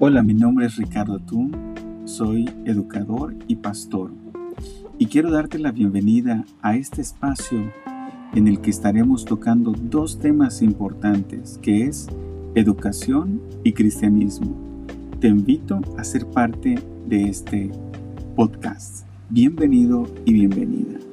Hola, mi nombre es Ricardo Atún. soy educador y pastor y quiero darte la bienvenida a este espacio en el que estaremos tocando dos temas importantes que es educación y cristianismo. Te invito a ser parte de este podcast. Bienvenido y bienvenida.